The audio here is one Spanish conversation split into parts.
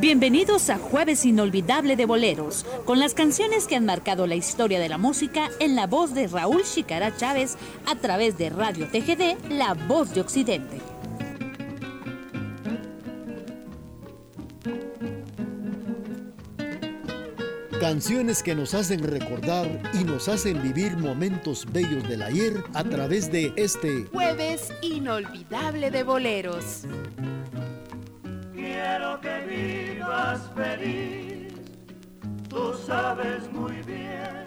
Bienvenidos a Jueves Inolvidable de Boleros, con las canciones que han marcado la historia de la música en la voz de Raúl Chicara Chávez a través de Radio TGD, La Voz de Occidente. Canciones que nos hacen recordar y nos hacen vivir momentos bellos del ayer a través de este Jueves Inolvidable de Boleros. Quiero que vivas feliz, tú sabes muy bien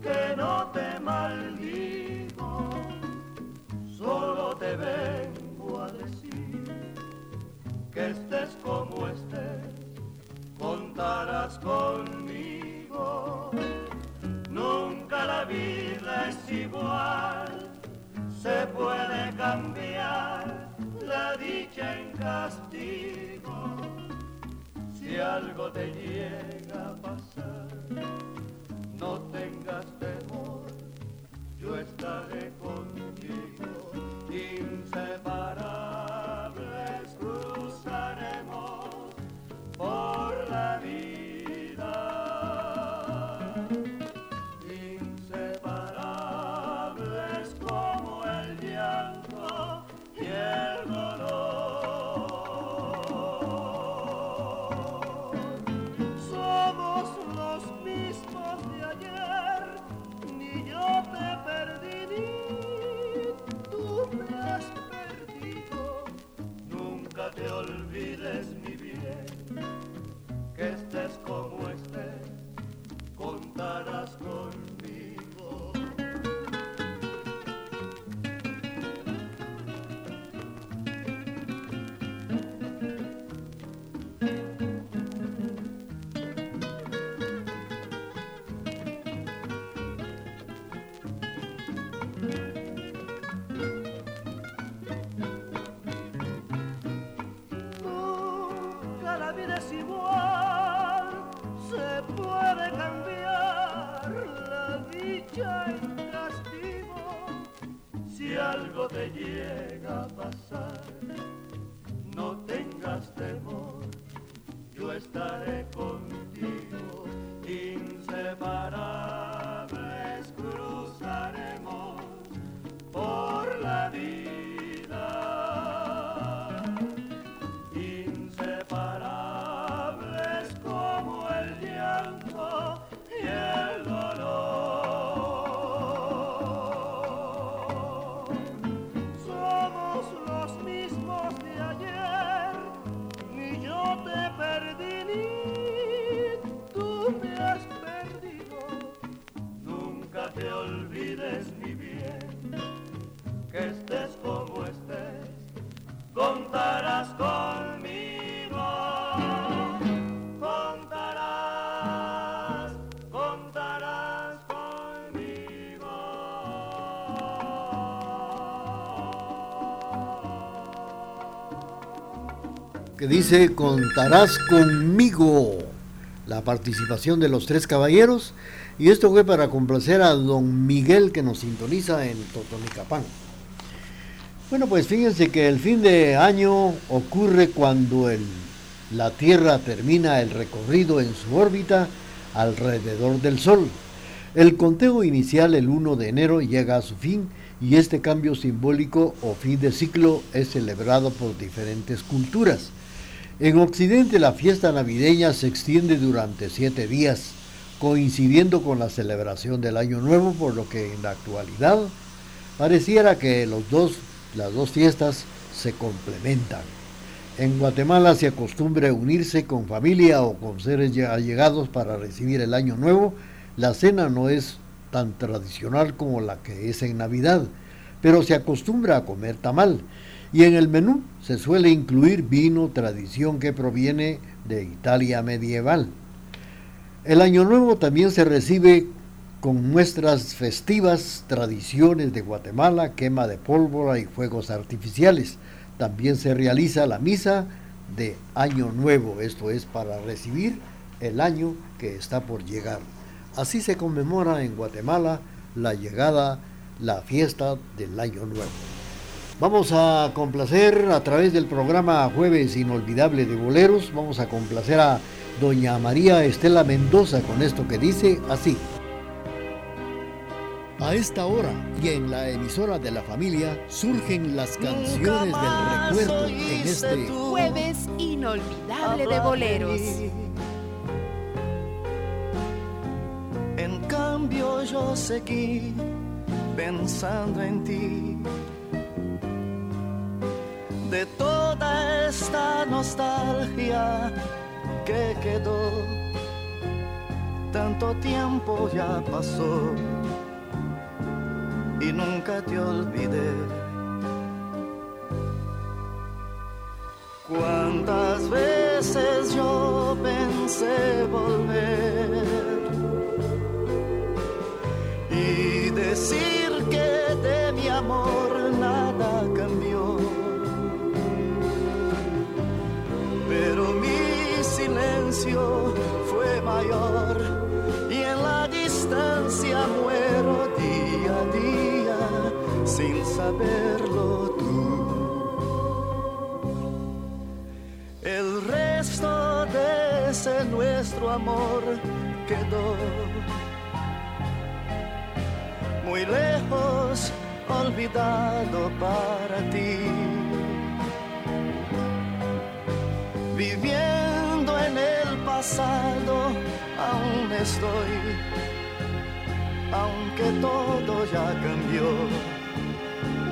que no te maldigo, solo te vengo a decir que estés como estés, contarás conmigo. Nunca la vida es igual, se puede cambiar la dicha en castigo. Si algo te llega a pasar, no tengas temor, yo estaré contigo, inseparables dice Contarás conmigo. La participación de los tres caballeros. Y esto fue para complacer a don Miguel que nos sintoniza en Totonicapán. Bueno, pues fíjense que el fin de año ocurre cuando el, la Tierra termina el recorrido en su órbita alrededor del Sol. El conteo inicial el 1 de enero llega a su fin y este cambio simbólico o fin de ciclo es celebrado por diferentes culturas. En Occidente la fiesta navideña se extiende durante siete días, coincidiendo con la celebración del Año Nuevo, por lo que en la actualidad pareciera que los dos, las dos fiestas se complementan. En Guatemala se acostumbra unirse con familia o con seres allegados para recibir el Año Nuevo. La cena no es tan tradicional como la que es en Navidad, pero se acostumbra a comer tamal y en el menú se suele incluir vino, tradición que proviene de Italia medieval. El Año Nuevo también se recibe con muestras festivas, tradiciones de Guatemala, quema de pólvora y fuegos artificiales. También se realiza la misa de Año Nuevo, esto es para recibir el año que está por llegar. Así se conmemora en Guatemala la llegada, la fiesta del Año Nuevo. Vamos a complacer a través del programa Jueves Inolvidable de Boleros, vamos a complacer a doña María Estela Mendoza con esto que dice así. A esta hora y en la emisora de la familia surgen las canciones del recuerdo en este Jueves Inolvidable de Boleros. En cambio yo seguí pensando en ti de toda esta nostalgia que quedó. Tanto tiempo ya pasó y nunca te olvidé. Cuántas veces yo pensé volver y decir mayor y en la distancia muero día a día sin saberlo tú. El resto de ese nuestro amor quedó muy lejos, olvidado para ti. viviendo pasado, aún estoy, aunque todo ya cambió,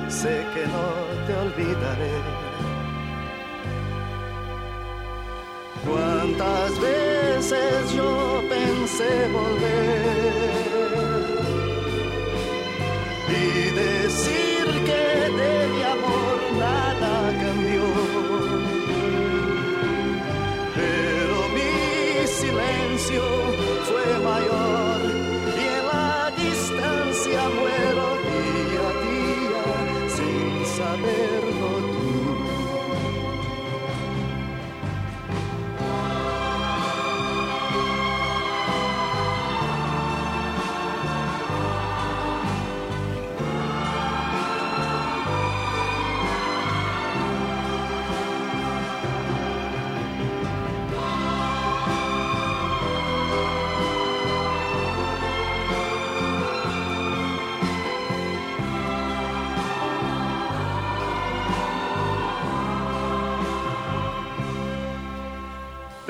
sé que no te olvidaré. Cuántas veces yo pensé volver y decir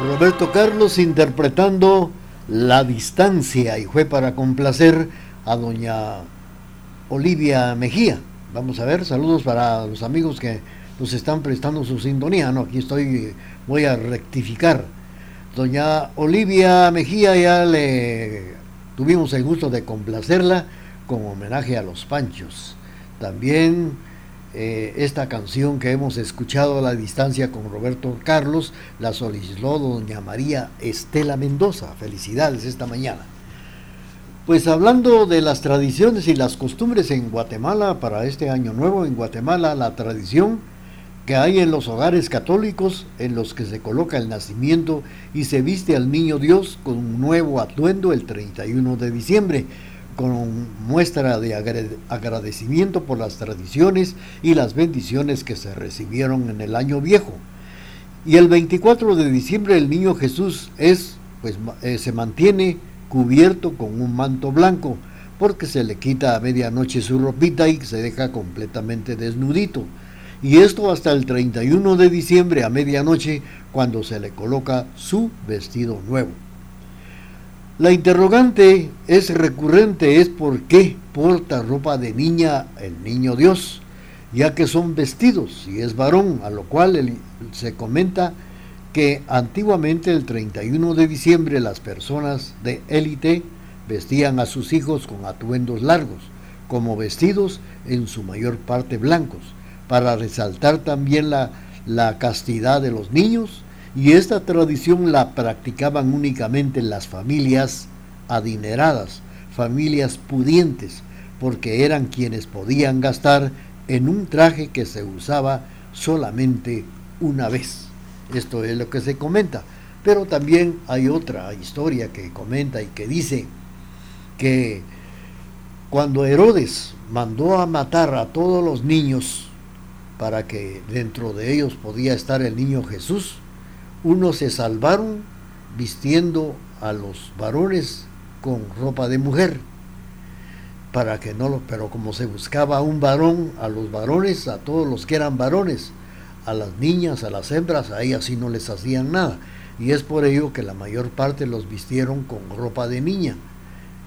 Roberto Carlos interpretando La distancia y fue para complacer a doña Olivia Mejía. Vamos a ver, saludos para los amigos que nos están prestando su sintonía. No, aquí estoy, voy a rectificar. Doña Olivia Mejía ya le tuvimos el gusto de complacerla con homenaje a los Panchos. También eh, esta canción que hemos escuchado a la distancia con Roberto Carlos la solicitó doña María Estela Mendoza. Felicidades esta mañana. Pues hablando de las tradiciones y las costumbres en Guatemala para este año nuevo, en Guatemala la tradición que hay en los hogares católicos en los que se coloca el nacimiento y se viste al niño Dios con un nuevo atuendo el 31 de diciembre, con muestra de agradecimiento por las tradiciones y las bendiciones que se recibieron en el año viejo. Y el 24 de diciembre el niño Jesús es, pues, eh, se mantiene cubierto con un manto blanco, porque se le quita a medianoche su ropita y se deja completamente desnudito. Y esto hasta el 31 de diciembre a medianoche, cuando se le coloca su vestido nuevo. La interrogante es recurrente, es por qué porta ropa de niña el niño Dios, ya que son vestidos y es varón, a lo cual se comenta que antiguamente el 31 de diciembre las personas de élite vestían a sus hijos con atuendos largos, como vestidos en su mayor parte blancos, para resaltar también la, la castidad de los niños, y esta tradición la practicaban únicamente las familias adineradas, familias pudientes, porque eran quienes podían gastar en un traje que se usaba solamente una vez. Esto es lo que se comenta. Pero también hay otra historia que comenta y que dice que cuando Herodes mandó a matar a todos los niños para que dentro de ellos podía estar el niño Jesús, unos se salvaron vistiendo a los varones con ropa de mujer para que no lo pero como se buscaba un varón a los varones a todos los que eran varones a las niñas, a las hembras, a ellas no les hacían nada. Y es por ello que la mayor parte los vistieron con ropa de niña.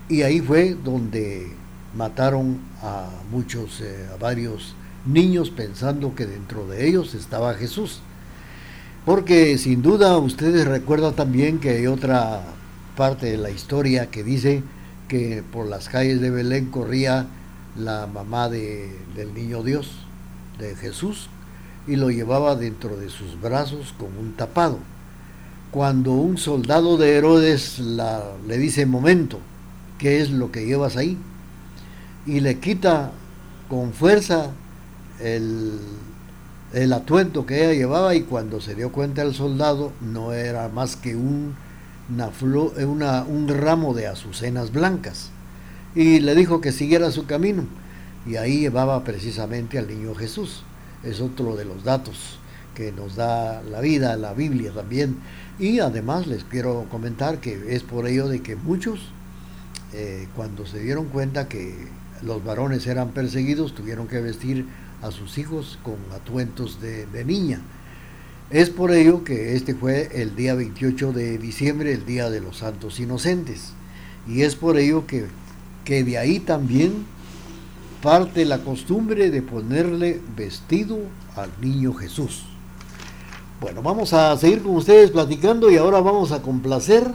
Y ahí fue donde mataron a muchos, eh, a varios niños pensando que dentro de ellos estaba Jesús. Porque sin duda ustedes recuerdan también que hay otra parte de la historia que dice que por las calles de Belén corría la mamá de, del niño Dios, de Jesús, y lo llevaba dentro de sus brazos con un tapado. Cuando un soldado de Herodes le dice, momento, ¿qué es lo que llevas ahí? Y le quita con fuerza el, el atuendo que ella llevaba y cuando se dio cuenta el soldado no era más que un, una, un ramo de azucenas blancas. Y le dijo que siguiera su camino. Y ahí llevaba precisamente al niño Jesús es otro de los datos que nos da la vida, la Biblia también. Y además les quiero comentar que es por ello de que muchos, eh, cuando se dieron cuenta que los varones eran perseguidos, tuvieron que vestir a sus hijos con atuentos de, de niña. Es por ello que este fue el día 28 de diciembre, el Día de los Santos Inocentes. Y es por ello que, que de ahí también parte la costumbre de ponerle vestido al niño Jesús. Bueno, vamos a seguir con ustedes platicando y ahora vamos a complacer.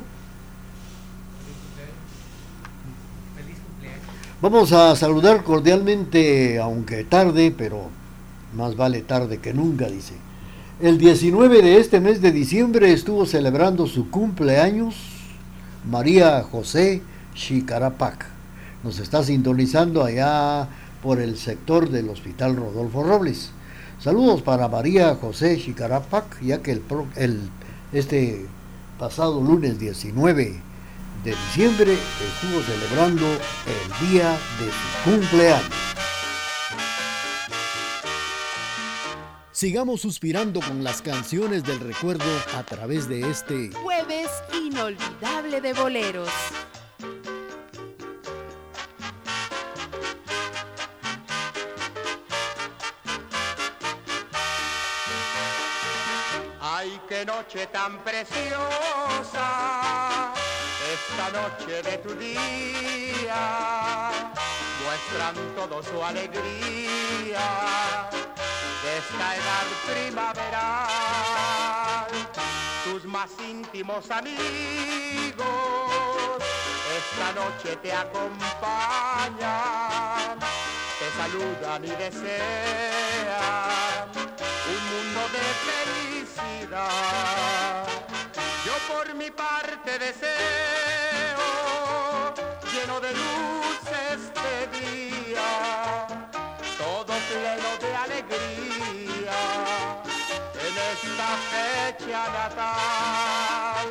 Vamos a saludar cordialmente, aunque tarde, pero más vale tarde que nunca, dice. El 19 de este mes de diciembre estuvo celebrando su cumpleaños María José Chicarapac nos está sintonizando allá por el sector del Hospital Rodolfo Robles. Saludos para María José Chicarapac, ya que el, el, este pasado lunes 19 de diciembre estuvo celebrando el día de su cumpleaños. Sigamos suspirando con las canciones del recuerdo a través de este jueves inolvidable de boleros. qué noche tan preciosa, esta noche de tu día, muestran todo su alegría de esta edad primaveral. Tus más íntimos amigos esta noche te acompañan, te saludan y desean un mundo de felicidad. Yo por mi parte deseo, lleno de luz este día, todo pleno de alegría, en esta fecha natal,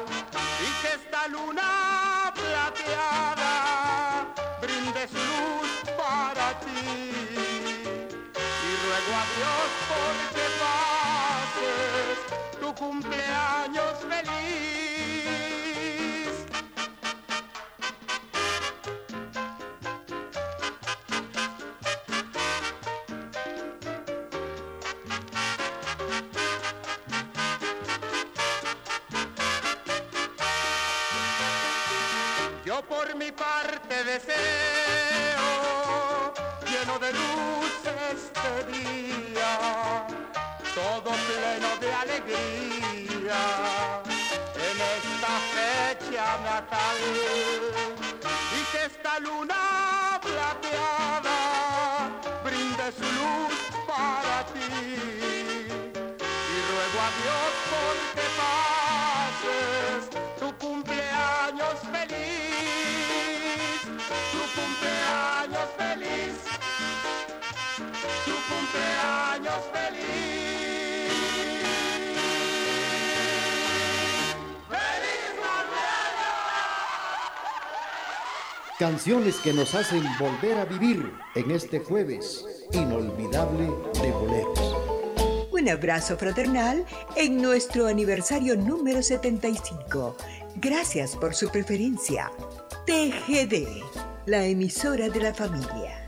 y que esta luna plateada brinde su luz para ti, y ruego a Dios porque tu cumpleaños feliz. Yo por mi parte deseo, lleno de luz este día, todo pleno de alegría, en esta fecha natal, y que esta luna plateada brinde su luz para ti. Y ruego a Dios porque pases tu cumpleaños feliz, tu cumpleaños feliz, tu cumpleaños feliz. Canciones que nos hacen volver a vivir en este jueves inolvidable de boleros. Un abrazo fraternal en nuestro aniversario número 75. Gracias por su preferencia. TGD, la emisora de la familia.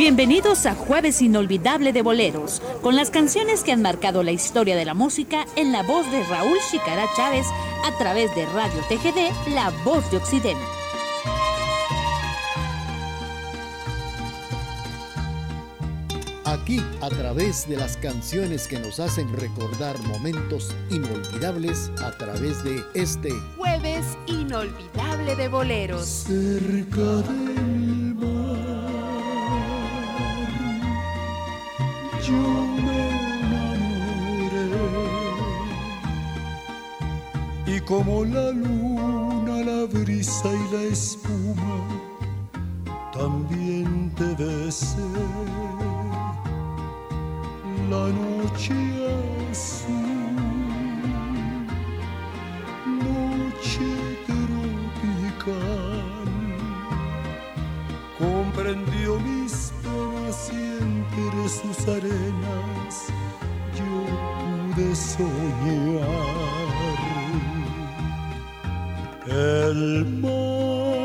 Bienvenidos a Jueves Inolvidable de Boleros, con las canciones que han marcado la historia de la música en la voz de Raúl Chicara Chávez a través de Radio TGD, La Voz de Occidente. Aquí, a través de las canciones que nos hacen recordar momentos inolvidables, a través de este Jueves inolvidable de boleros. cerca Yo me enamoré y como la luna, la brisa y la espuma, también te besé. La noche azul noche tropical comprendió mis penas entre sus arenas yo pude soñar. El mar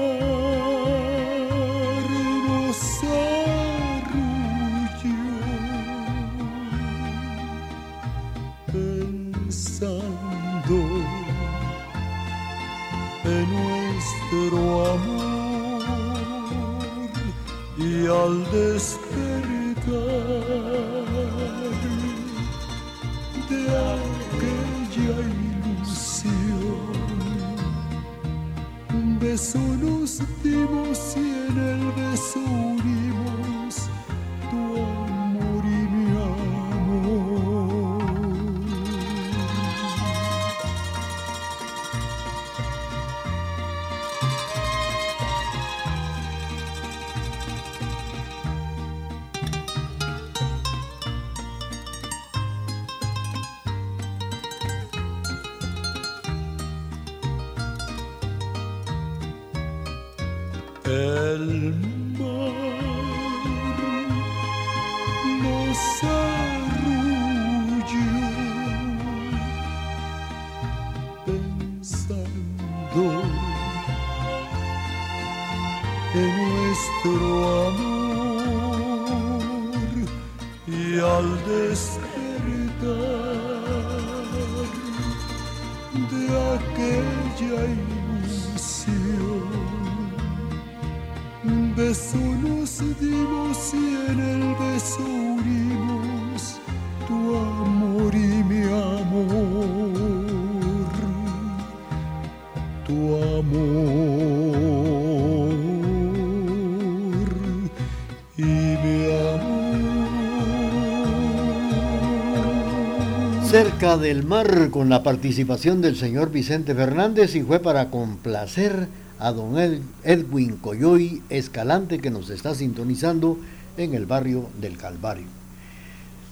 Cerca del mar con la participación del señor Vicente Fernández y fue para complacer a don Edwin Coyoy Escalante que nos está sintonizando en el barrio del Calvario.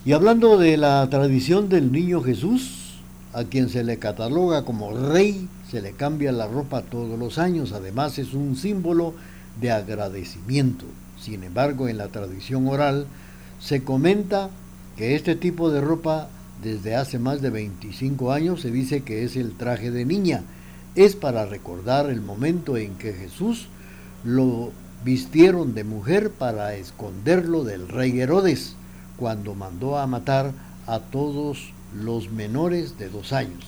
Y hablando de la tradición del niño Jesús, a quien se le cataloga como rey, se le cambia la ropa todos los años, además es un símbolo de agradecimiento. Sin embargo, en la tradición oral se comenta que este tipo de ropa desde hace más de 25 años se dice que es el traje de niña. Es para recordar el momento en que Jesús lo vistieron de mujer para esconderlo del rey Herodes, cuando mandó a matar a todos los menores de dos años.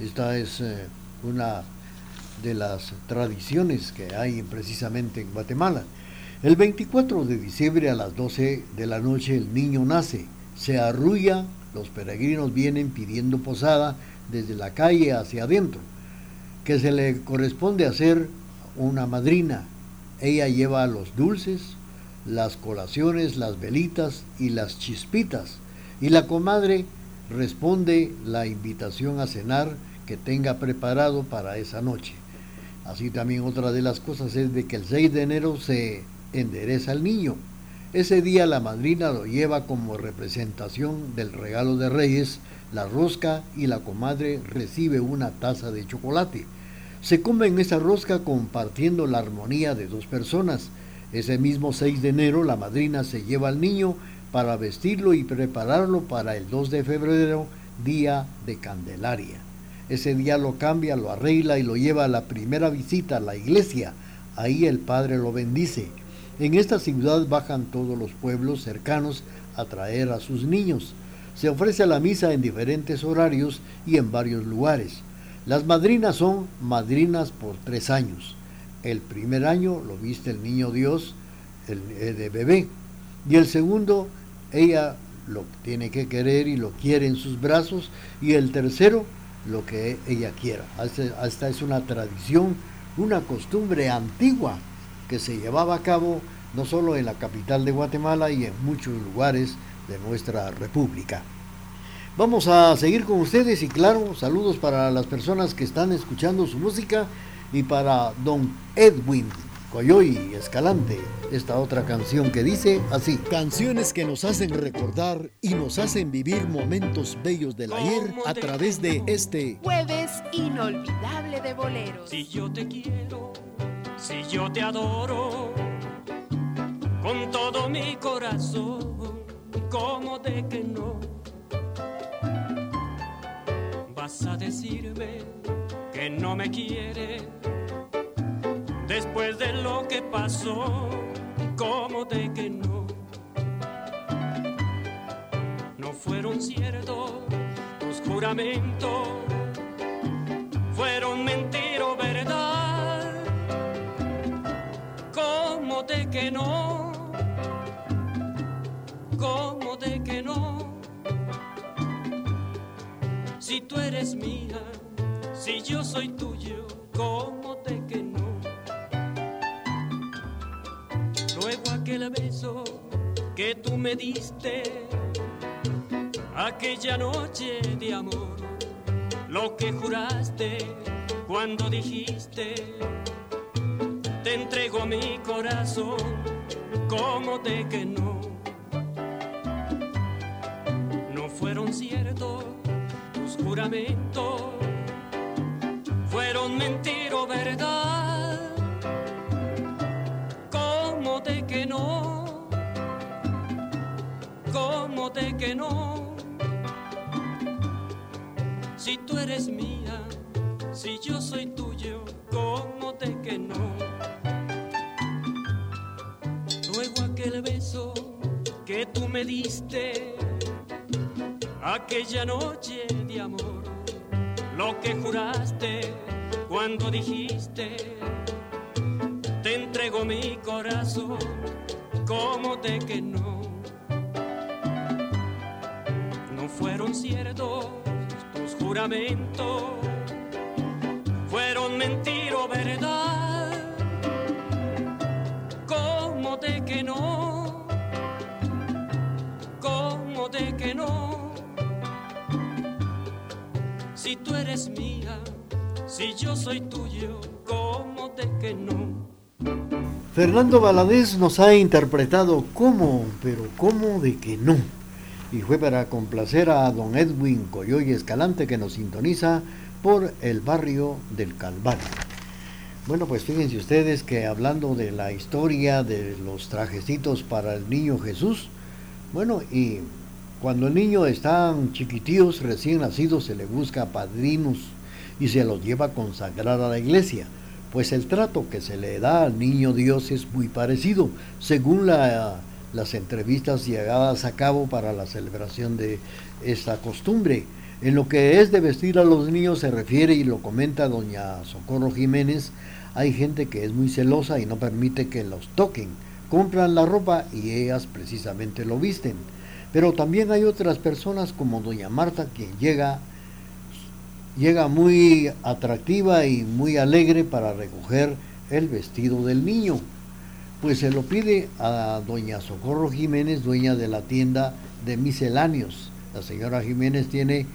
Esta es eh, una de las tradiciones que hay precisamente en Guatemala. El 24 de diciembre a las 12 de la noche el niño nace, se arrulla, los peregrinos vienen pidiendo posada desde la calle hacia adentro, que se le corresponde hacer una madrina. Ella lleva los dulces, las colaciones, las velitas y las chispitas, y la comadre responde la invitación a cenar que tenga preparado para esa noche. Así también otra de las cosas es de que el 6 de enero se endereza al niño. Ese día la madrina lo lleva como representación del regalo de Reyes, la rosca y la comadre recibe una taza de chocolate. Se come en esa rosca compartiendo la armonía de dos personas. Ese mismo 6 de enero la madrina se lleva al niño para vestirlo y prepararlo para el 2 de febrero, día de Candelaria. Ese día lo cambia, lo arregla y lo lleva a la primera visita a la iglesia. Ahí el Padre lo bendice. En esta ciudad bajan todos los pueblos cercanos a traer a sus niños. Se ofrece la misa en diferentes horarios y en varios lugares. Las madrinas son madrinas por tres años. El primer año lo viste el niño Dios, el eh, de bebé. Y el segundo, ella lo tiene que querer y lo quiere en sus brazos. Y el tercero, lo que ella quiera. Esta es una tradición, una costumbre antigua que se llevaba a cabo no solo en la capital de Guatemala y en muchos lugares de nuestra república. Vamos a seguir con ustedes y claro, saludos para las personas que están escuchando su música y para don Edwin Coyoy Escalante, esta otra canción que dice así. Canciones que nos hacen recordar y nos hacen vivir momentos bellos del ayer a través de este jueves inolvidable de boleros. Si yo te quiero, si yo te adoro, con todo mi corazón, ¿cómo de que no? Vas a decirme que no me quieres después de lo que pasó, como de que no. No fueron ciertos tus juramentos, fueron mentira o verdad, de que no, como de que no. Si tú eres mía, si yo soy tuyo, como de que no. aquel beso que tú me diste aquella noche de amor, lo que juraste cuando dijiste, te entrego mi corazón, como de que no. No fueron ciertos tus juramentos, fueron mentira o verdad de que no? ¿Cómo de que no? Si tú eres mía, si yo soy tuyo, ¿cómo de que no? Aquella noche de amor, lo que juraste cuando dijiste te entrego mi corazón, como de que no. No fueron ciertos tus juramentos, fueron mentira o verdad, como de que no, de que no. Si tú eres mía, si yo soy tuyo, ¿cómo de que no? Fernando Valadez nos ha interpretado cómo, pero cómo de que no. Y fue para complacer a don Edwin Coyoy Escalante que nos sintoniza por el barrio del Calvario. Bueno, pues fíjense ustedes que hablando de la historia de los trajecitos para el niño Jesús, bueno, y cuando el niño está chiquitíos, recién nacidos, se le busca padrinos y se los lleva a consagrar a la iglesia. Pues el trato que se le da al niño Dios es muy parecido, según las entrevistas llegadas a cabo para la celebración de esta costumbre. En lo que es de vestir a los niños se refiere y lo comenta doña Socorro Jiménez, hay gente que es muy celosa y no permite que los toquen. Compran la ropa y ellas precisamente lo visten. Pero también hay otras personas como doña Marta quien llega llega muy atractiva y muy alegre para recoger el vestido del niño. Pues se lo pide a doña Socorro Jiménez, dueña de la tienda de misceláneos. La señora Jiménez tiene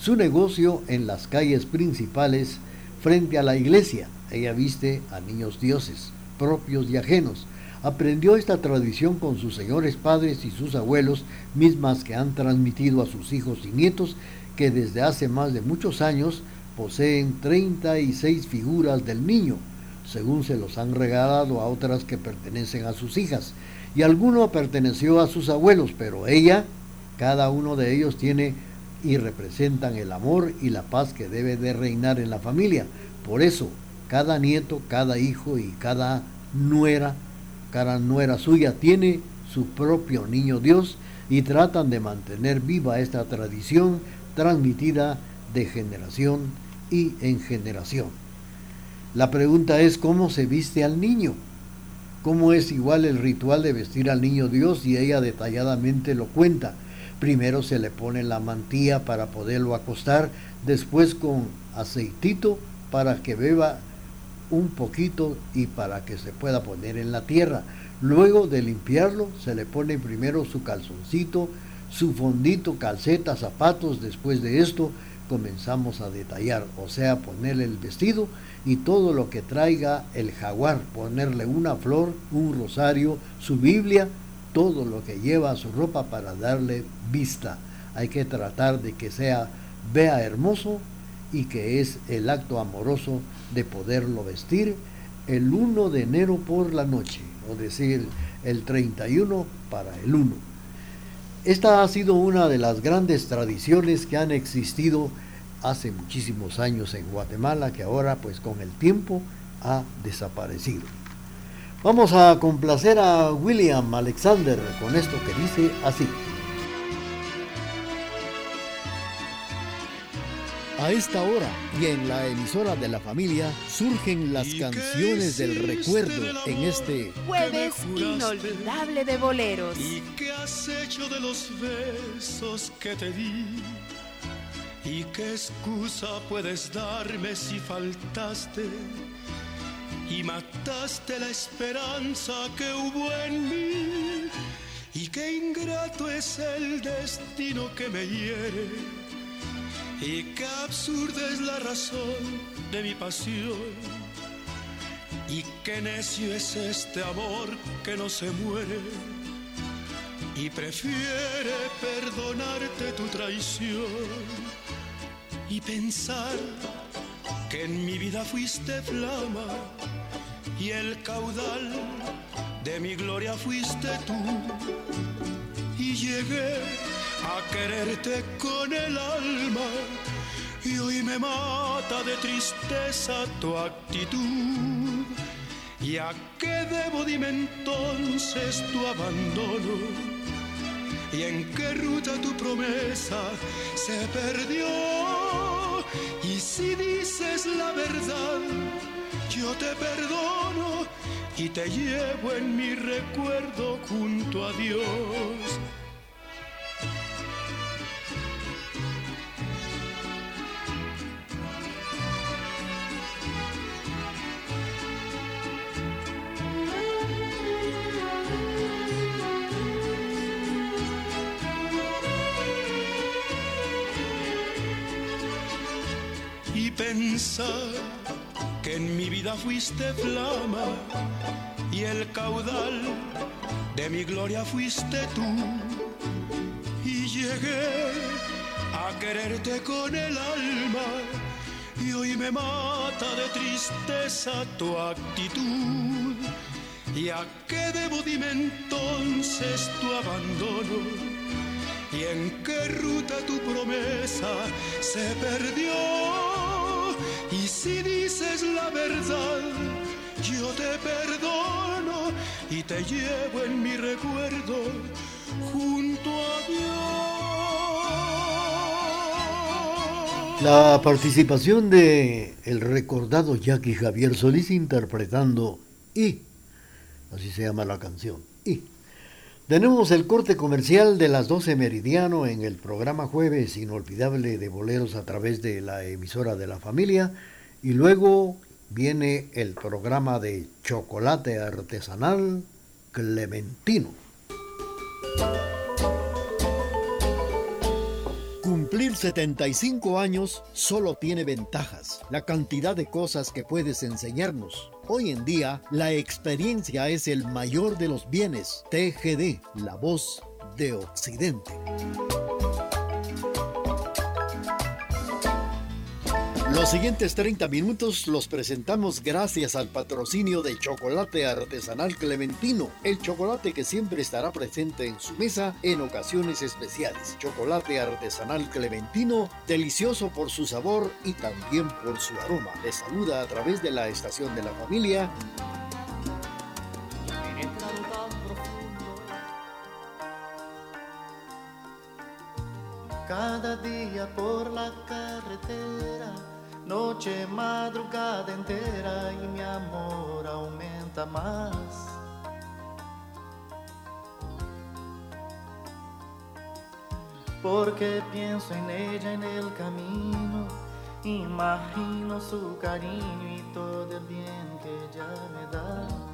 su negocio en las calles principales frente a la iglesia. Ella viste a niños dioses, propios y ajenos. Aprendió esta tradición con sus señores padres y sus abuelos, mismas que han transmitido a sus hijos y nietos, que desde hace más de muchos años poseen 36 figuras del niño, según se los han regalado a otras que pertenecen a sus hijas. Y alguno perteneció a sus abuelos, pero ella, cada uno de ellos tiene y representan el amor y la paz que debe de reinar en la familia. Por eso, cada nieto, cada hijo y cada nuera, cada nuera suya tiene su propio niño Dios y tratan de mantener viva esta tradición transmitida de generación y en generación. La pregunta es cómo se viste al niño. ¿Cómo es igual el ritual de vestir al niño Dios? Y ella detalladamente lo cuenta. Primero se le pone la mantilla para poderlo acostar, después con aceitito para que beba un poquito y para que se pueda poner en la tierra. Luego de limpiarlo, se le pone primero su calzoncito, su fondito, calcetas, zapatos. Después de esto, comenzamos a detallar, o sea, ponerle el vestido y todo lo que traiga el jaguar, ponerle una flor, un rosario, su Biblia, todo lo que lleva su ropa para darle vista. Hay que tratar de que sea, vea hermoso y que es el acto amoroso de poderlo vestir el 1 de enero por la noche, o decir, el 31 para el 1. Esta ha sido una de las grandes tradiciones que han existido hace muchísimos años en Guatemala, que ahora pues con el tiempo ha desaparecido. Vamos a complacer a William Alexander con esto que dice así. A esta hora y en la emisora de la familia surgen las canciones del recuerdo en este jueves inolvidable de boleros. ¿Y qué has hecho de los besos que te di? ¿Y qué excusa puedes darme si faltaste? y mataste la esperanza que hubo en mí. Y qué ingrato es el destino que me hiere. Y qué absurda es la razón de mi pasión. Y qué necio es este amor que no se muere. Y prefiere perdonarte tu traición. Y pensar que en mi vida fuiste flama y el caudal de mi gloria fuiste tú. Y llegué a quererte con el alma y hoy me mata de tristeza tu actitud. ¿Y a qué debo dime entonces tu abandono? ¿Y en qué ruta tu promesa se perdió? Y si dices la verdad, yo te perdono y te llevo en mi recuerdo junto a Dios. Que En mi vida fuiste flama y el caudal de mi gloria fuiste tú. Y llegué a quererte con el alma y hoy me mata de tristeza tu actitud. ¿Y a qué debo dime entonces tu abandono? ¿Y en qué ruta tu promesa se perdió? Y si dices la verdad, yo te perdono y te llevo en mi recuerdo junto a Dios. La participación de el recordado Jackie Javier Solís interpretando Y, así se llama la canción, Y. Tenemos el corte comercial de las 12 meridiano en el programa Jueves Inolvidable de Boleros a través de la emisora de la familia y luego viene el programa de chocolate artesanal Clementino. Cumplir 75 años solo tiene ventajas, la cantidad de cosas que puedes enseñarnos. Hoy en día, la experiencia es el mayor de los bienes. TGD, la voz de Occidente. Los siguientes 30 minutos los presentamos gracias al patrocinio de Chocolate Artesanal Clementino, el chocolate que siempre estará presente en su mesa en ocasiones especiales. Chocolate Artesanal Clementino, delicioso por su sabor y también por su aroma. Les saluda a través de la estación de la familia. Cada día por la carretera noche, madrugada entera y mi amor aumenta más. Porque pienso en ella en el camino, imagino su cariño y todo el bien que ella me da.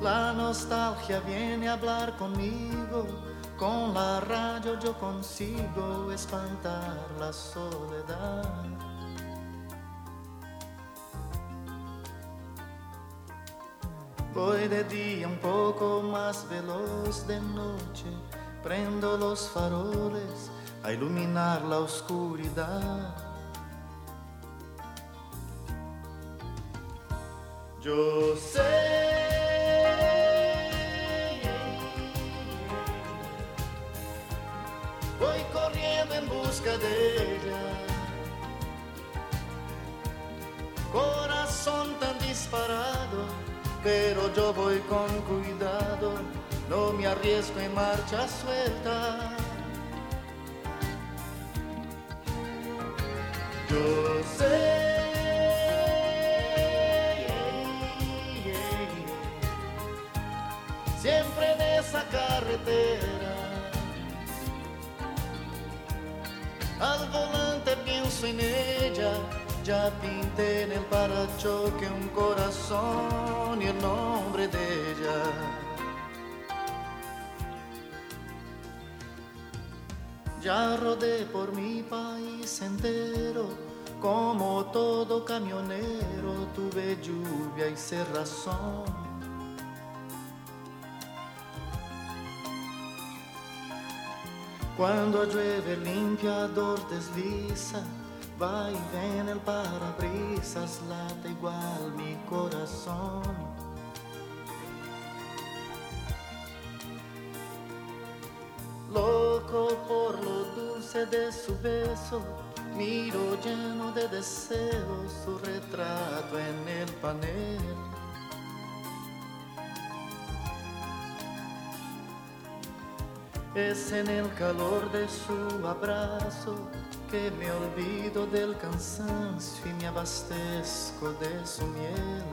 La nostalgia viene a hablar conmigo con la radio yo consigo espantar la soledad. Voy de día un poco más veloz de noche, prendo los faroles a iluminar la oscuridad. Yo sé de ella. Corazón tan disparado, pero yo voy con cuidado, no me arriesgo en marcha suelta. Yo sé. Siempre en esa carretera Al volante pienso en ella, ya pinté en el parachoque un corazón y el nombre de ella. Ya rodé por mi país entero, como todo camionero, tuve lluvia y cerrazón. Cuando llueve el limpiador desliza, va y ven el parabrisas, late igual mi corazón. Loco por lo dulce de su beso, miro lleno de deseos su retrato en el panel. Es en el calor de su abrazo que me olvido del cansancio y me abastezco de su miel.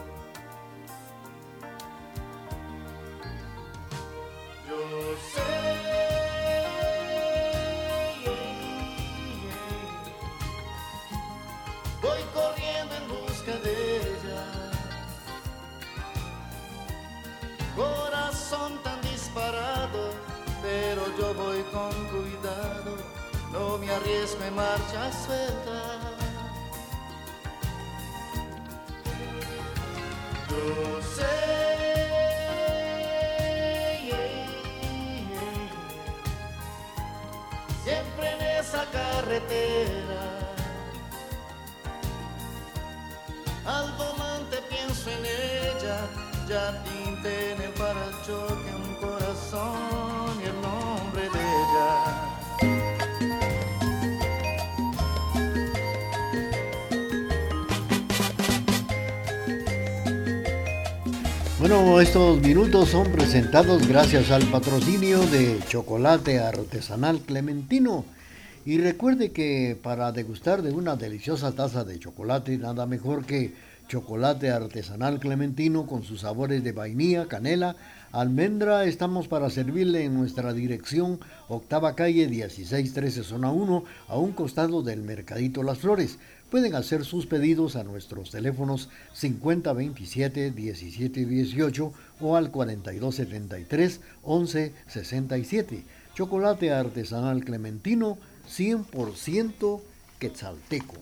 Estos minutos son presentados gracias al patrocinio de Chocolate Artesanal Clementino. Y recuerde que para degustar de una deliciosa taza de chocolate, nada mejor que chocolate artesanal clementino con sus sabores de vainilla, canela, almendra. Estamos para servirle en nuestra dirección, octava calle 1613 zona 1, a un costado del Mercadito Las Flores. Pueden hacer sus pedidos a nuestros teléfonos 5027-1718 o al 4273-1167. Chocolate artesanal clementino 100% quetzalteco.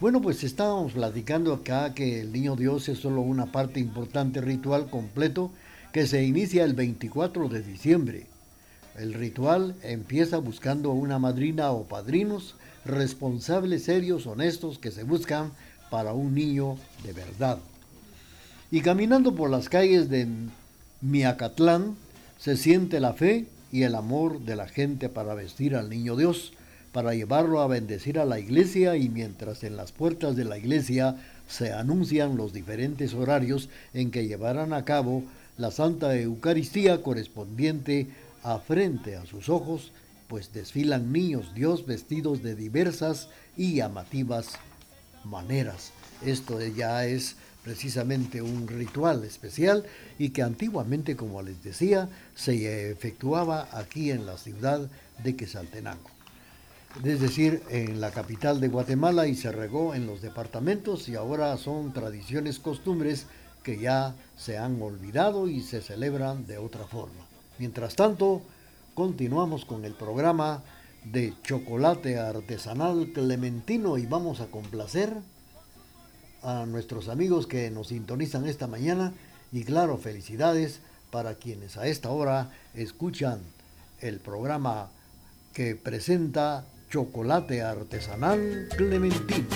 Bueno, pues estábamos platicando acá que el Niño Dios es solo una parte importante ritual completo que se inicia el 24 de diciembre. El ritual empieza buscando una madrina o padrinos responsables, serios, honestos que se buscan para un niño de verdad. Y caminando por las calles de Miacatlán se siente la fe y el amor de la gente para vestir al niño Dios, para llevarlo a bendecir a la iglesia y mientras en las puertas de la iglesia se anuncian los diferentes horarios en que llevarán a cabo la Santa Eucaristía correspondiente a frente a sus ojos pues desfilan niños Dios vestidos de diversas y llamativas maneras. Esto ya es precisamente un ritual especial y que antiguamente, como les decía, se efectuaba aquí en la ciudad de Quesaltenango. Es decir, en la capital de Guatemala y se regó en los departamentos y ahora son tradiciones, costumbres que ya se han olvidado y se celebran de otra forma. Mientras tanto, continuamos con el programa de chocolate artesanal clementino y vamos a complacer a nuestros amigos que nos sintonizan esta mañana y claro, felicidades para quienes a esta hora escuchan el programa que presenta chocolate artesanal clementino.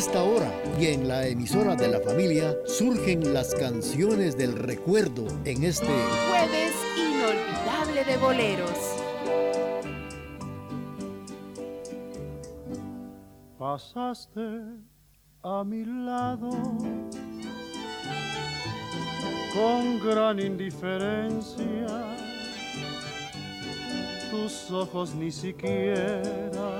Esta hora y en la emisora de la familia surgen las canciones del recuerdo en este Jueves inolvidable de boleros. Pasaste a mi lado con gran indiferencia. Tus ojos ni siquiera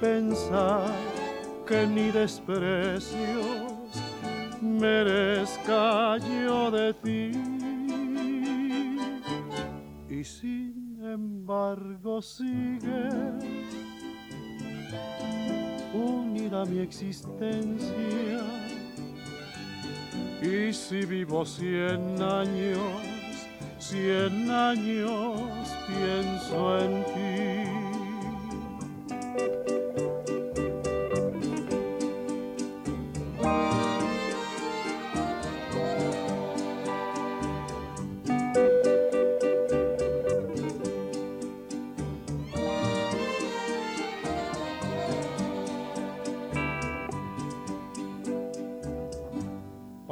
pensar que ni desprecios merezca yo de ti. Y sin embargo sigue unida mi existencia. Y si vivo cien años, cien años pienso en ti.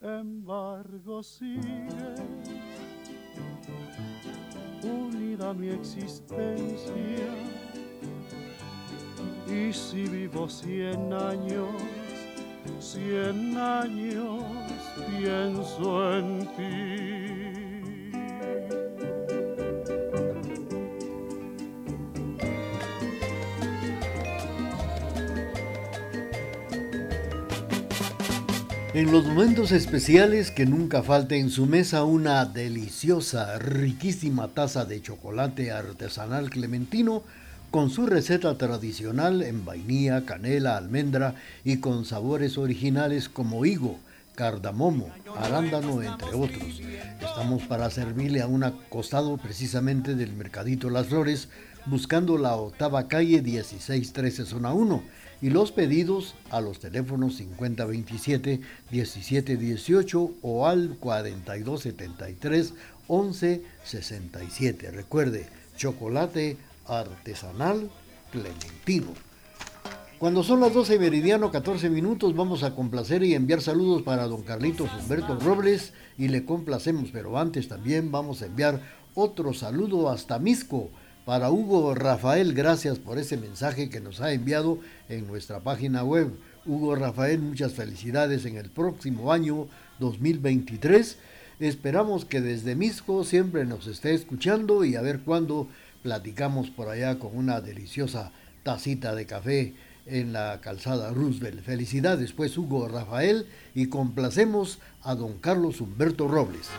embargo sigue unida a mi existencia. Y si vivo cien años, cien años pienso en ti. En los momentos especiales que nunca falte en su mesa una deliciosa, riquísima taza de chocolate artesanal clementino con su receta tradicional en vainilla, canela, almendra y con sabores originales como higo, cardamomo, arándano, entre otros. Estamos para servirle a un acostado precisamente del Mercadito Las Flores, buscando la octava calle 1613 zona 1 y los pedidos a los teléfonos 5027-1718 o al 4273-1167. Recuerde, chocolate artesanal clementino. Cuando son las 12 meridiano 14 minutos vamos a complacer y enviar saludos para don Carlitos Humberto Robles y le complacemos, pero antes también vamos a enviar otro saludo hasta Misco para Hugo Rafael, gracias por ese mensaje que nos ha enviado en nuestra página web. Hugo Rafael, muchas felicidades en el próximo año 2023. Esperamos que desde Misco siempre nos esté escuchando y a ver cuándo platicamos por allá con una deliciosa tacita de café en la calzada Roosevelt. Felicidades pues Hugo Rafael y complacemos a don Carlos Humberto Robles.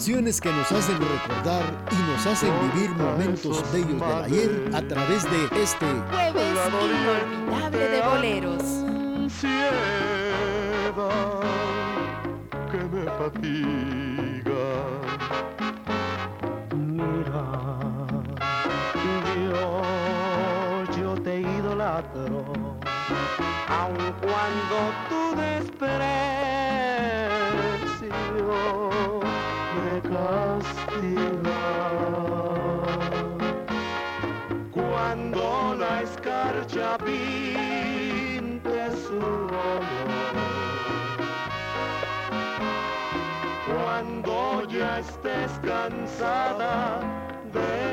Canciones que nos hacen recordar y nos hacen vivir momentos bellos del ayer a través de este Jueves inolvidable de boleros. Que me fatiga. Mira, yo, yo te idolatro, aun cuando tu desprecio Cuando la escarcha pinte su olor, cuando ya estés cansada de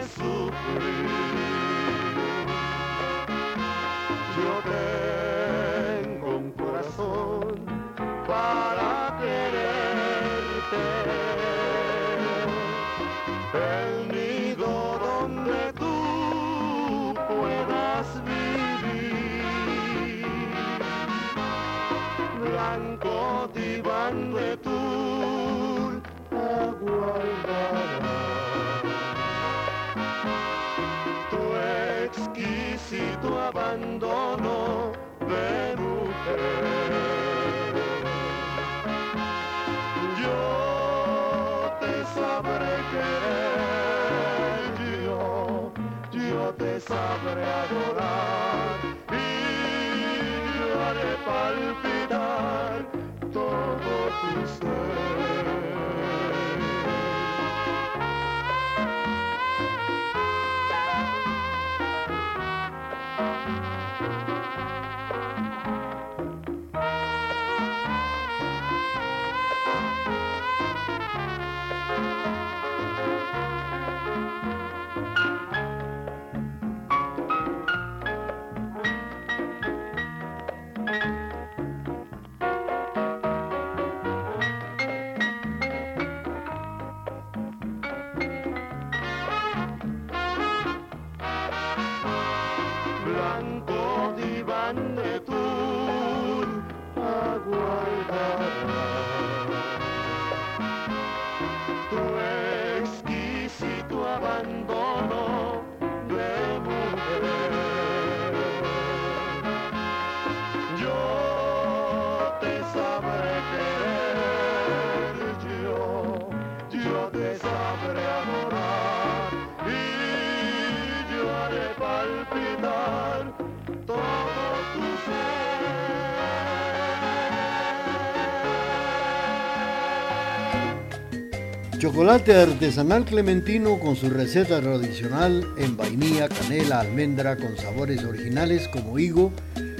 Chocolate artesanal clementino con su receta tradicional en vainilla, canela, almendra con sabores originales como higo,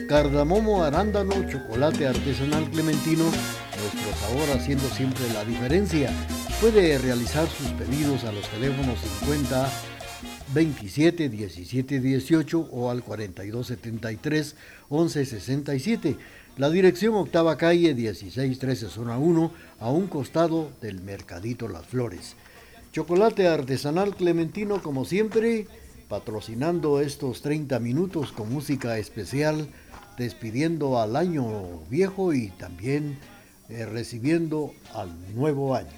cardamomo, arándano, chocolate artesanal clementino, nuestro sabor haciendo siempre la diferencia. Puede realizar sus pedidos a los teléfonos 50 27 17 18 o al 42 73 11 67. La dirección octava calle 1613 zona 1 a un costado del Mercadito Las Flores. Chocolate artesanal clementino como siempre, patrocinando estos 30 minutos con música especial, despidiendo al año viejo y también eh, recibiendo al nuevo año.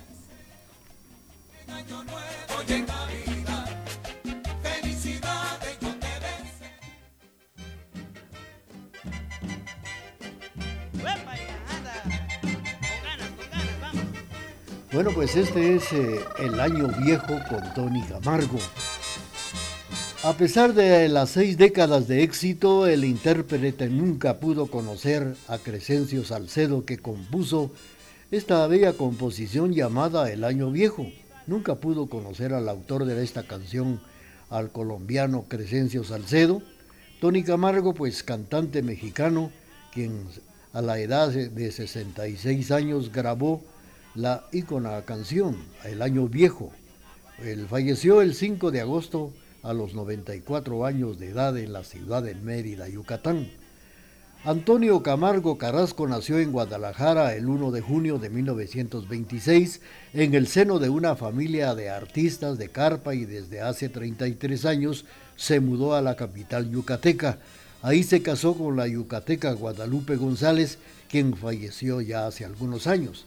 Bueno, pues este es eh, el año viejo con Tony Camargo. A pesar de las seis décadas de éxito, el intérprete nunca pudo conocer a Crescencio Salcedo que compuso esta bella composición llamada El Año Viejo. Nunca pudo conocer al autor de esta canción, al colombiano Crescencio Salcedo. Tony Camargo, pues cantante mexicano, quien a la edad de 66 años grabó la ícona canción El Año Viejo. Él falleció el 5 de agosto a los 94 años de edad en la ciudad de Mérida, Yucatán. Antonio Camargo Carrasco nació en Guadalajara el 1 de junio de 1926 en el seno de una familia de artistas de carpa y desde hace 33 años se mudó a la capital yucateca. Ahí se casó con la yucateca Guadalupe González, quien falleció ya hace algunos años.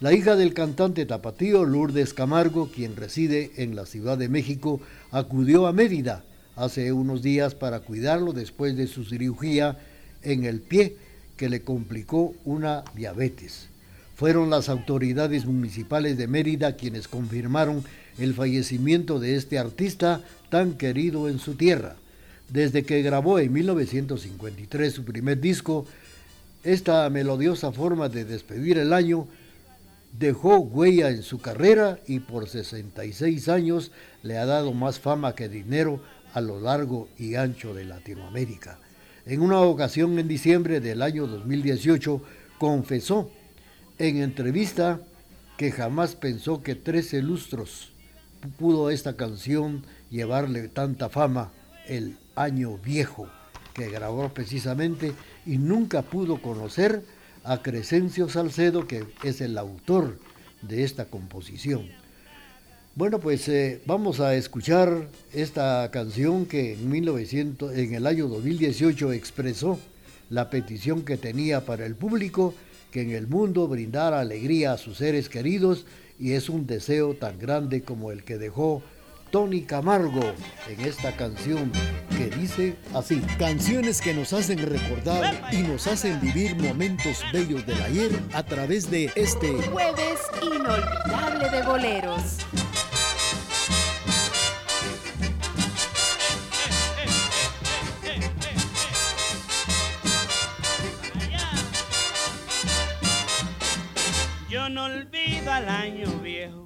La hija del cantante tapatío Lourdes Camargo, quien reside en la Ciudad de México, acudió a Mérida hace unos días para cuidarlo después de su cirugía en el pie que le complicó una diabetes. Fueron las autoridades municipales de Mérida quienes confirmaron el fallecimiento de este artista tan querido en su tierra. Desde que grabó en 1953 su primer disco, esta melodiosa forma de despedir el año dejó huella en su carrera y por 66 años le ha dado más fama que dinero a lo largo y ancho de Latinoamérica. En una ocasión en diciembre del año 2018 confesó en entrevista que jamás pensó que 13 lustros pudo esta canción llevarle tanta fama, el año viejo, que grabó precisamente y nunca pudo conocer a Crescencio Salcedo, que es el autor de esta composición. Bueno, pues eh, vamos a escuchar esta canción que en, 1900, en el año 2018 expresó la petición que tenía para el público que en el mundo brindara alegría a sus seres queridos y es un deseo tan grande como el que dejó Tony Camargo en esta canción que dice así. Canciones que nos hacen recordar y nos hacen vivir momentos bellos del ayer a través de este jueves inolvidable de boleros. Yo no olvido al año viejo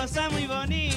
cosa muy bonita.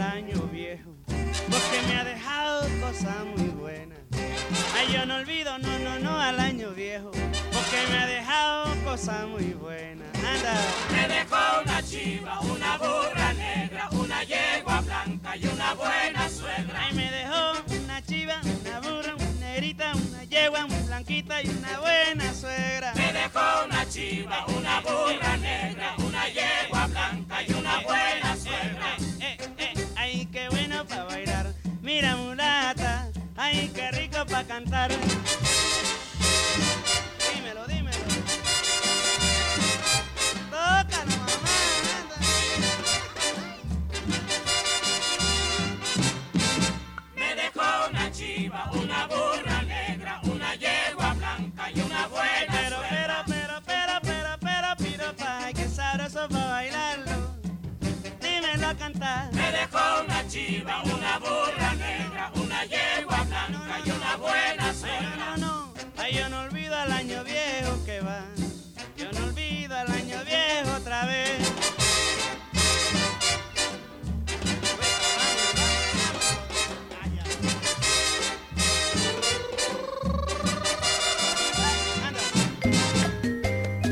Al año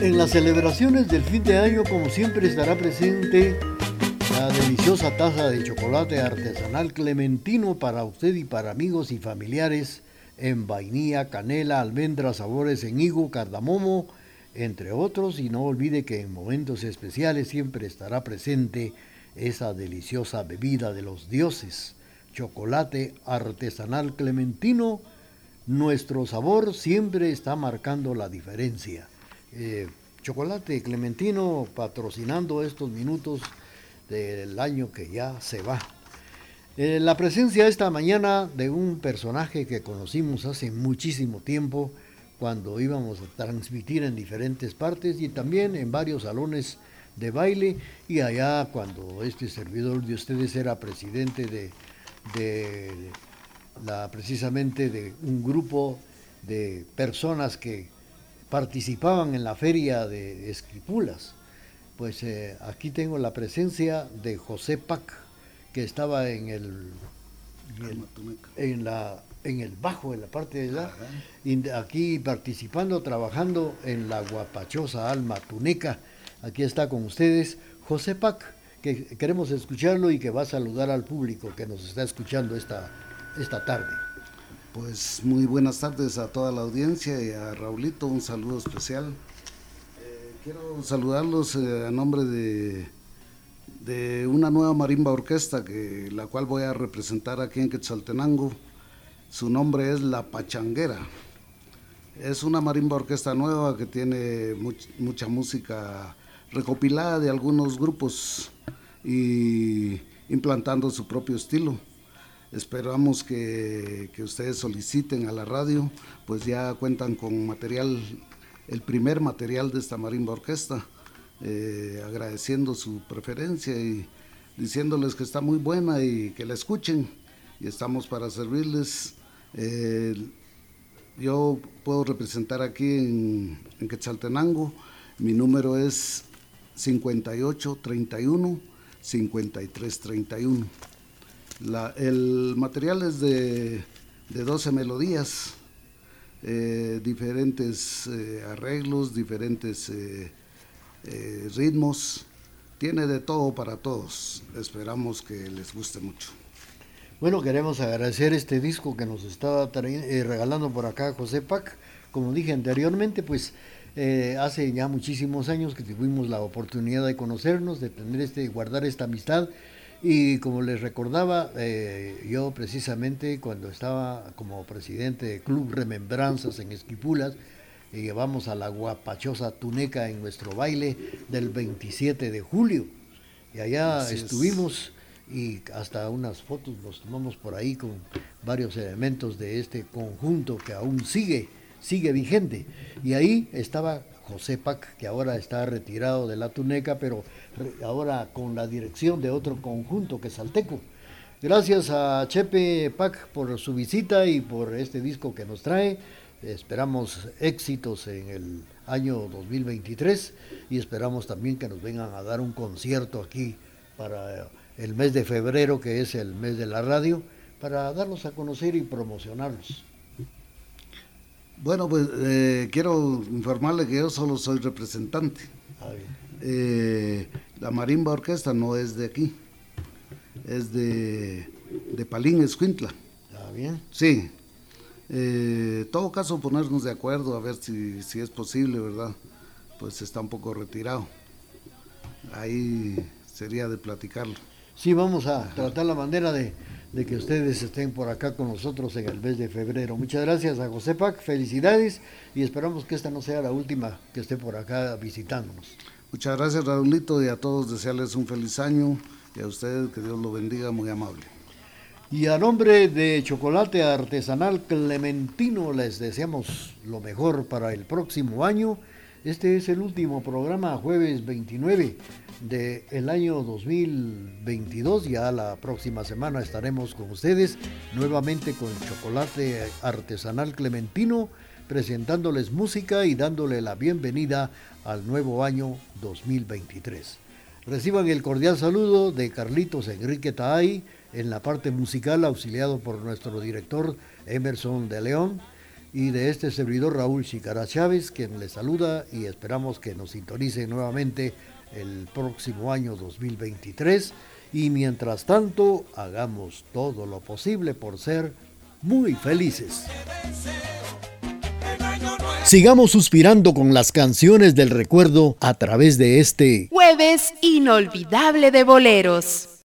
En las celebraciones del fin de año, como siempre, estará presente la deliciosa taza de chocolate artesanal clementino para usted y para amigos y familiares en vainilla, canela, almendras, sabores en higo, cardamomo, entre otros. Y no olvide que en momentos especiales siempre estará presente esa deliciosa bebida de los dioses, chocolate artesanal clementino. Nuestro sabor siempre está marcando la diferencia. Eh, chocolate Clementino patrocinando estos minutos del año que ya se va. Eh, la presencia esta mañana de un personaje que conocimos hace muchísimo tiempo cuando íbamos a transmitir en diferentes partes y también en varios salones de baile y allá cuando este servidor de ustedes era presidente de, de precisamente de un grupo de personas que participaban en la feria de Esquipulas. Pues eh, aquí tengo la presencia de José Pac, que estaba en el, en el- en la en el bajo, en la parte de allá, y aquí participando, trabajando en la guapachosa alma tuneca. Aquí está con ustedes José Pac, que queremos escucharlo y que va a saludar al público que nos está escuchando esta, esta tarde. Pues muy buenas tardes a toda la audiencia y a Raulito un saludo especial. Eh, quiero saludarlos eh, a nombre de, de una nueva marimba orquesta que la cual voy a representar aquí en Quetzaltenango. Su nombre es La Pachanguera. Es una marimba orquesta nueva que tiene much- mucha música recopilada de algunos grupos y implantando su propio estilo. Esperamos que, que ustedes soliciten a la radio, pues ya cuentan con material, el primer material de esta marimba orquesta, eh, agradeciendo su preferencia y diciéndoles que está muy buena y que la escuchen. Y estamos para servirles. Eh, yo puedo representar aquí en, en Quetzaltenango. Mi número es 5831 5331. La- el material es de, de 12 melodías, eh, diferentes eh, arreglos, diferentes eh, eh, ritmos. Tiene de todo para todos. Esperamos que les guste mucho. Bueno, queremos agradecer este disco que nos está regalando por acá José Pac. Como dije anteriormente, pues hace ya muchísimos años que tuvimos la oportunidad de conocernos, de tener este, guardar esta amistad. Y como les recordaba, eh, yo precisamente cuando estaba como presidente de Club Remembranzas en Esquipulas, y llevamos a la guapachosa tuneca en nuestro baile del 27 de julio. Y allá Así es. estuvimos y hasta unas fotos nos tomamos por ahí con varios elementos de este conjunto que aún sigue, sigue vigente. Y ahí estaba José Pac, que ahora está retirado de la Tuneca, pero ahora con la dirección de otro conjunto que es Salteco. Gracias a Chepe Pac por su visita y por este disco que nos trae. Esperamos éxitos en el año 2023 y esperamos también que nos vengan a dar un concierto aquí para el mes de febrero, que es el mes de la radio, para darlos a conocer y promocionarlos. Bueno, pues eh, quiero informarle que yo solo soy representante. Ah, bien. Eh, la marimba orquesta no es de aquí, es de, de Palín, Escuintla. ¿Está bien? Sí. Eh, en todo caso, ponernos de acuerdo a ver si, si es posible, ¿verdad? Pues está un poco retirado. Ahí sería de platicarlo. Sí, vamos a tratar la manera de, de que ustedes estén por acá con nosotros en el mes de febrero. Muchas gracias a José Pac, felicidades y esperamos que esta no sea la última que esté por acá visitándonos. Muchas gracias, Raulito, y a todos desearles un feliz año y a ustedes que Dios lo bendiga, muy amable. Y a nombre de Chocolate Artesanal Clementino les deseamos lo mejor para el próximo año. Este es el último programa, jueves 29 del año 2022. Ya la próxima semana estaremos con ustedes nuevamente con Chocolate Artesanal Clementino, presentándoles música y dándole la bienvenida al nuevo año 2023. Reciban el cordial saludo de Carlitos Enrique Taay en la parte musical, auxiliado por nuestro director Emerson de León y de este servidor Raúl Chicara Chávez, quien les saluda y esperamos que nos sintonice nuevamente el próximo año 2023 y mientras tanto hagamos todo lo posible por ser muy felices. Sigamos suspirando con las canciones del recuerdo a través de este Jueves inolvidable de boleros.